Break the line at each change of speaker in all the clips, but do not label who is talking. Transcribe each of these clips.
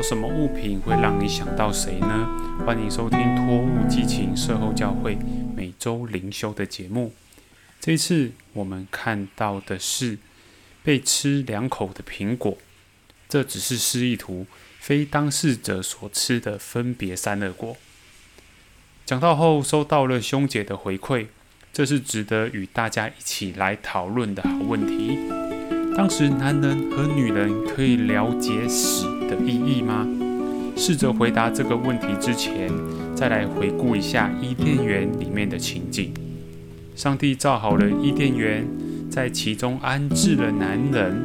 到什么物品会让你想到谁呢？欢迎收听《托物激情社后教会》每周灵修的节目。这次我们看到的是被吃两口的苹果，这只是示意图，非当事者所吃的分别三恶果。讲到后收到了兄姐的回馈，这是值得与大家一起来讨论的好问题。当时男人和女人可以了解死的意义吗？试着回答这个问题之前，再来回顾一下伊甸园里面的情景。上帝造好了伊甸园，在其中安置了男人，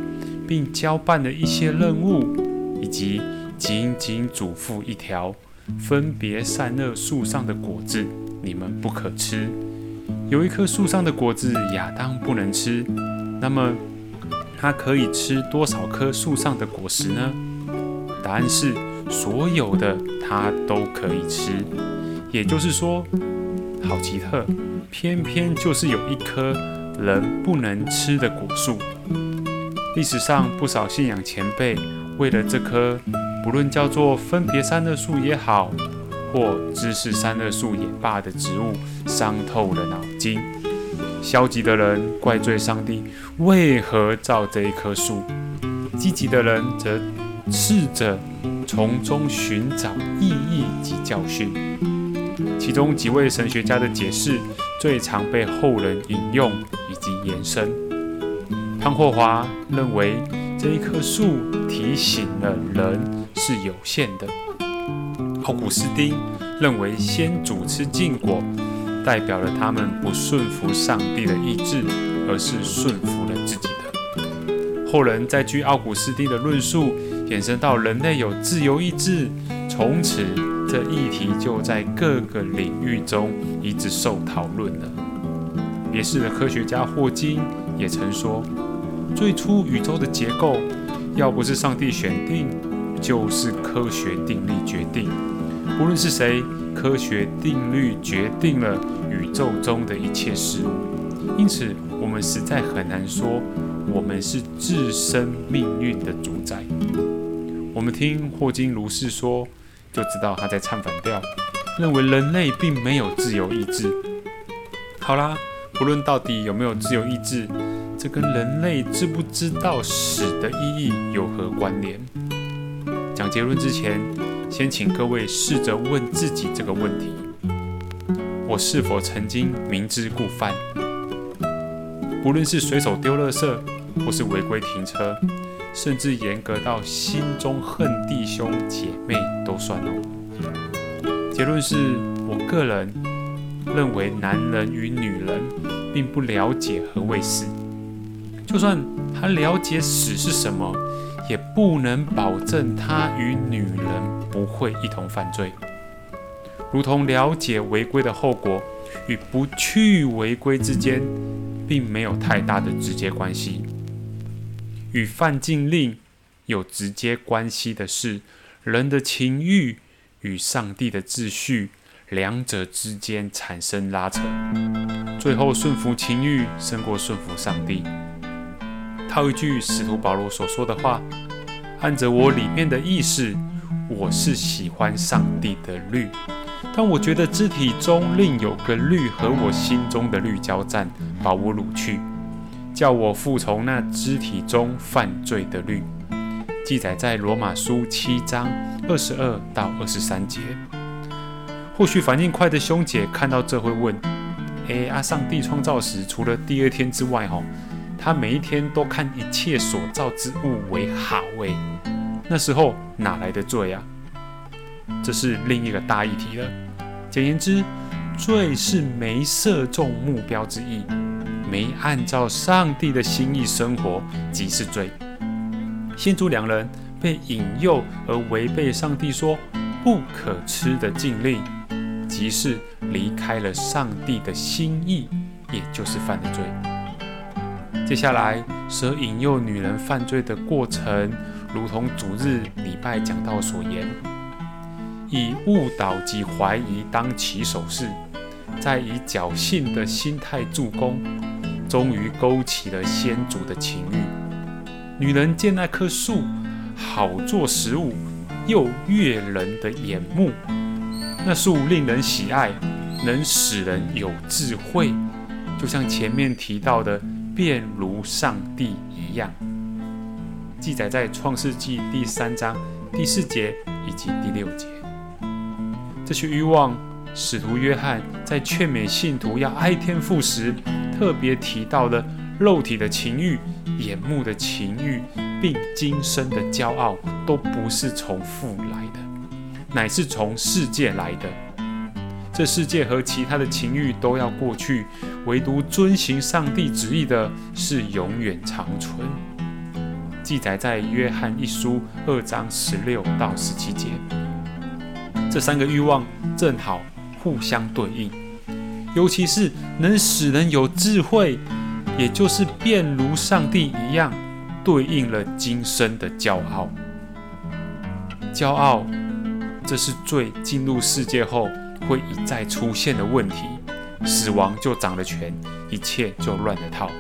并交办了一些任务，以及仅仅嘱咐一条分别善恶树上的果子，你们不可吃。有一棵树上的果子，亚当不能吃。那么，它可以吃多少棵树上的果实呢？答案是所有的它都可以吃。也就是说，好奇特，偏偏就是有一棵人不能吃的果树。历史上不少信仰前辈为了这棵，不论叫做分别三恶树也好，或知识三恶树也罢的植物，伤透了脑筋。消极的人怪罪上帝为何造这一棵树，积极的人则试着从中寻找意义及教训。其中几位神学家的解释最常被后人引用以及延伸。潘霍华认为这一棵树提醒了人是有限的。奥古斯丁认为先主吃禁果。代表了他们不顺服上帝的意志，而是顺服了自己的。后人再据奥古斯丁的论述，衍生到人类有自由意志，从此这议题就在各个领域中一直受讨论了。别世的科学家霍金也曾说，最初宇宙的结构要不是上帝选定，就是科学定律决定。不论是谁，科学定律决定了。宇宙中的一切事物，因此我们实在很难说我们是自身命运的主宰。我们听霍金如是说，就知道他在唱反调，认为人类并没有自由意志。好啦，不论到底有没有自由意志，这跟人类知不知道死的意义有何关联？讲结论之前，先请各位试着问自己这个问题。我是否曾经明知故犯？不论是随手丢垃圾，或是违规停车，甚至严格到心中恨弟兄姐妹都算哦。结论是我个人认为，男人与女人并不了解何谓死，就算他了解死是什么，也不能保证他与女人不会一同犯罪。如同了解违规的后果与不去违规之间，并没有太大的直接关系。与犯禁令有直接关系的是，人的情欲与上帝的秩序两者之间产生拉扯，最后顺服情欲胜过顺服上帝。套一句使徒保罗所说的话：“按着我里面的意识，我是喜欢上帝的律。”但我觉得肢体中另有个律和我心中的律交战，把我掳去，叫我服从那肢体中犯罪的律。记载在罗马书七章二十二到二十三节。或许反应快的兄姐看到这会问：哎，啊，上帝创造时除了第二天之外，吼，他每一天都看一切所造之物为好，哎，那时候哪来的罪啊？这是另一个大议题了。简言之，罪是没射中目标之意，没按照上帝的心意生活，即是罪。先祖两人被引诱而违背上帝说不可吃的禁令，即是离开了上帝的心意，也就是犯了罪。接下来，蛇引诱女人犯罪的过程，如同主日礼拜讲道所言。以误导及怀疑当起手势，再以侥幸的心态助攻，终于勾起了先祖的情欲。女人见那棵树好做食物，又悦人的眼目。那树令人喜爱，能使人有智慧，就像前面提到的，便如上帝一样。记载在创世纪第三章第四节以及第六节。这些欲望，使徒约翰在劝勉信徒要爱天父时，特别提到了肉体的情欲、眼目的情欲，并今生的骄傲，都不是从父来的，乃是从世界来的。这世界和其他的情欲都要过去，唯独遵行上帝旨意的是永远长存。记载在约翰一书二章十六到十七节。这三个欲望正好互相对应，尤其是能使人有智慧，也就是便如上帝一样，对应了今生的骄傲。骄傲，这是罪进入世界后会一再出现的问题。死亡就掌了权，一切就乱了套。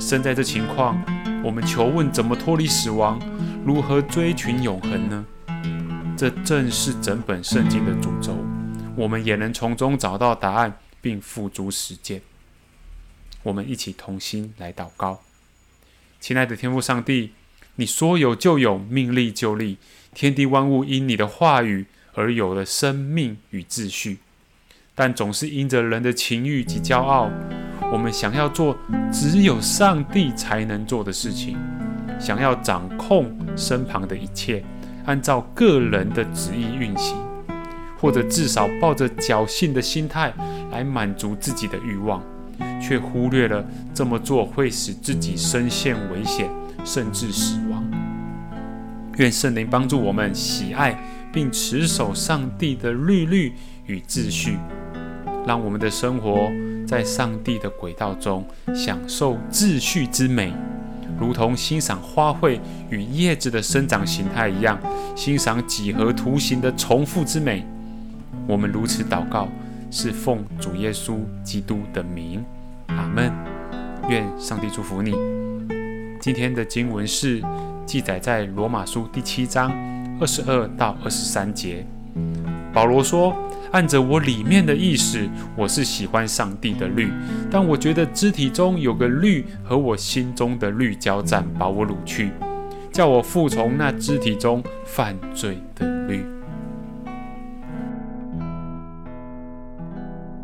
身在这情况，我们求问怎么脱离死亡，如何追寻永恒呢？这正是整本圣经的主轴，我们也能从中找到答案，并付诸实践。我们一起同心来祷告，亲爱的天父上帝，你说有就有，命立就立，天地万物因你的话语而有了生命与秩序，但总是因着人的情欲及骄傲，我们想要做只有上帝才能做的事情，想要掌控身旁的一切。按照个人的旨意运行，或者至少抱着侥幸的心态来满足自己的欲望，却忽略了这么做会使自己深陷危险，甚至死亡。愿圣灵帮助我们喜爱并持守上帝的律律与秩序，让我们的生活在上帝的轨道中享受秩序之美。如同欣赏花卉与叶子的生长形态一样，欣赏几何图形的重复之美。我们如此祷告，是奉主耶稣基督的名，阿门。愿上帝祝福你。今天的经文是记载在罗马书第七章二十二到二十三节。保罗说。按着我里面的意思，我是喜欢上帝的律，但我觉得肢体中有个律和我心中的律交战，把我掳去，叫我服从那肢体中犯罪的律。